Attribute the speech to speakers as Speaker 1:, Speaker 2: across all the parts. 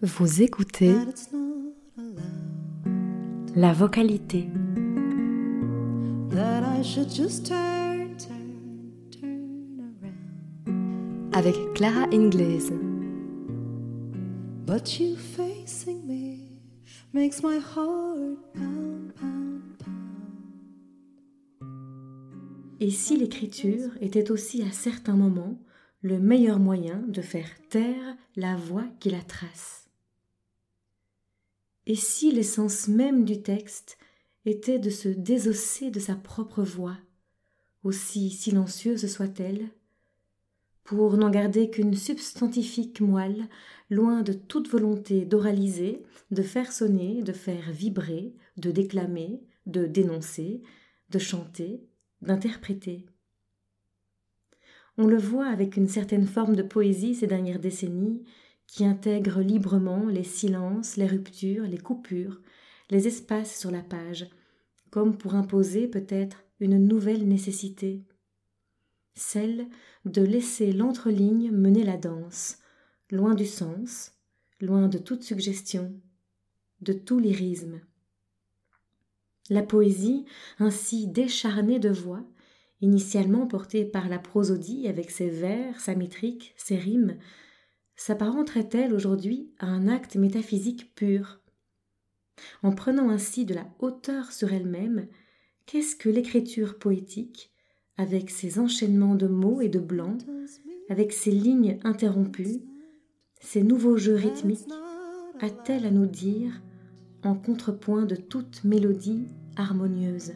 Speaker 1: Vous écoutez
Speaker 2: that it's not allowed.
Speaker 1: la vocalité.
Speaker 2: That I should just turn, turn, turn around.
Speaker 1: avec Clara Ingles.
Speaker 2: But you facing me makes my heart pound, pound, pound.
Speaker 3: Et si l'écriture était aussi à certains moments le meilleur moyen de faire taire la voix qui la trace Et si l'essence même du texte était de se désosser de sa propre voix, aussi silencieuse soit-elle, pour n'en garder qu'une substantifique moelle, loin de toute volonté d'oraliser, de faire sonner, de faire vibrer, de déclamer, de dénoncer, de chanter, d'interpréter. On le voit avec une certaine forme de poésie ces dernières décennies, qui intègre librement les silences, les ruptures, les coupures, les espaces sur la page, comme pour imposer peut-être une nouvelle nécessité, celle de laisser l'entreligne mener la danse, loin du sens, loin de toute suggestion, de tout lyrisme. La poésie, ainsi décharnée de voix, initialement portée par la prosodie avec ses vers, sa métrique, ses rimes, s'apparenterait-elle aujourd'hui à un acte métaphysique pur? En prenant ainsi de la hauteur sur elle-même, qu'est-ce que l'écriture poétique, avec ses enchaînements de mots et de blancs, avec ses lignes interrompues, ses nouveaux jeux rythmiques, a-t-elle à nous dire en contrepoint de toute mélodie harmonieuse?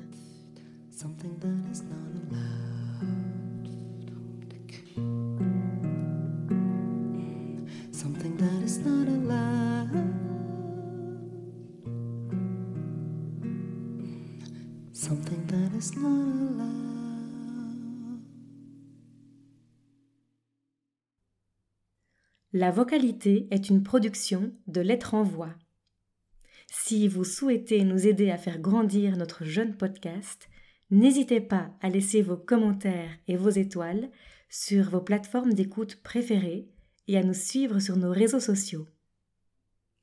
Speaker 3: La vocalité est une production de Lettres en Voix. Si vous souhaitez nous aider à faire grandir notre jeune podcast, n'hésitez pas à laisser vos commentaires et vos étoiles sur vos plateformes d'écoute préférées et à nous suivre sur nos réseaux sociaux.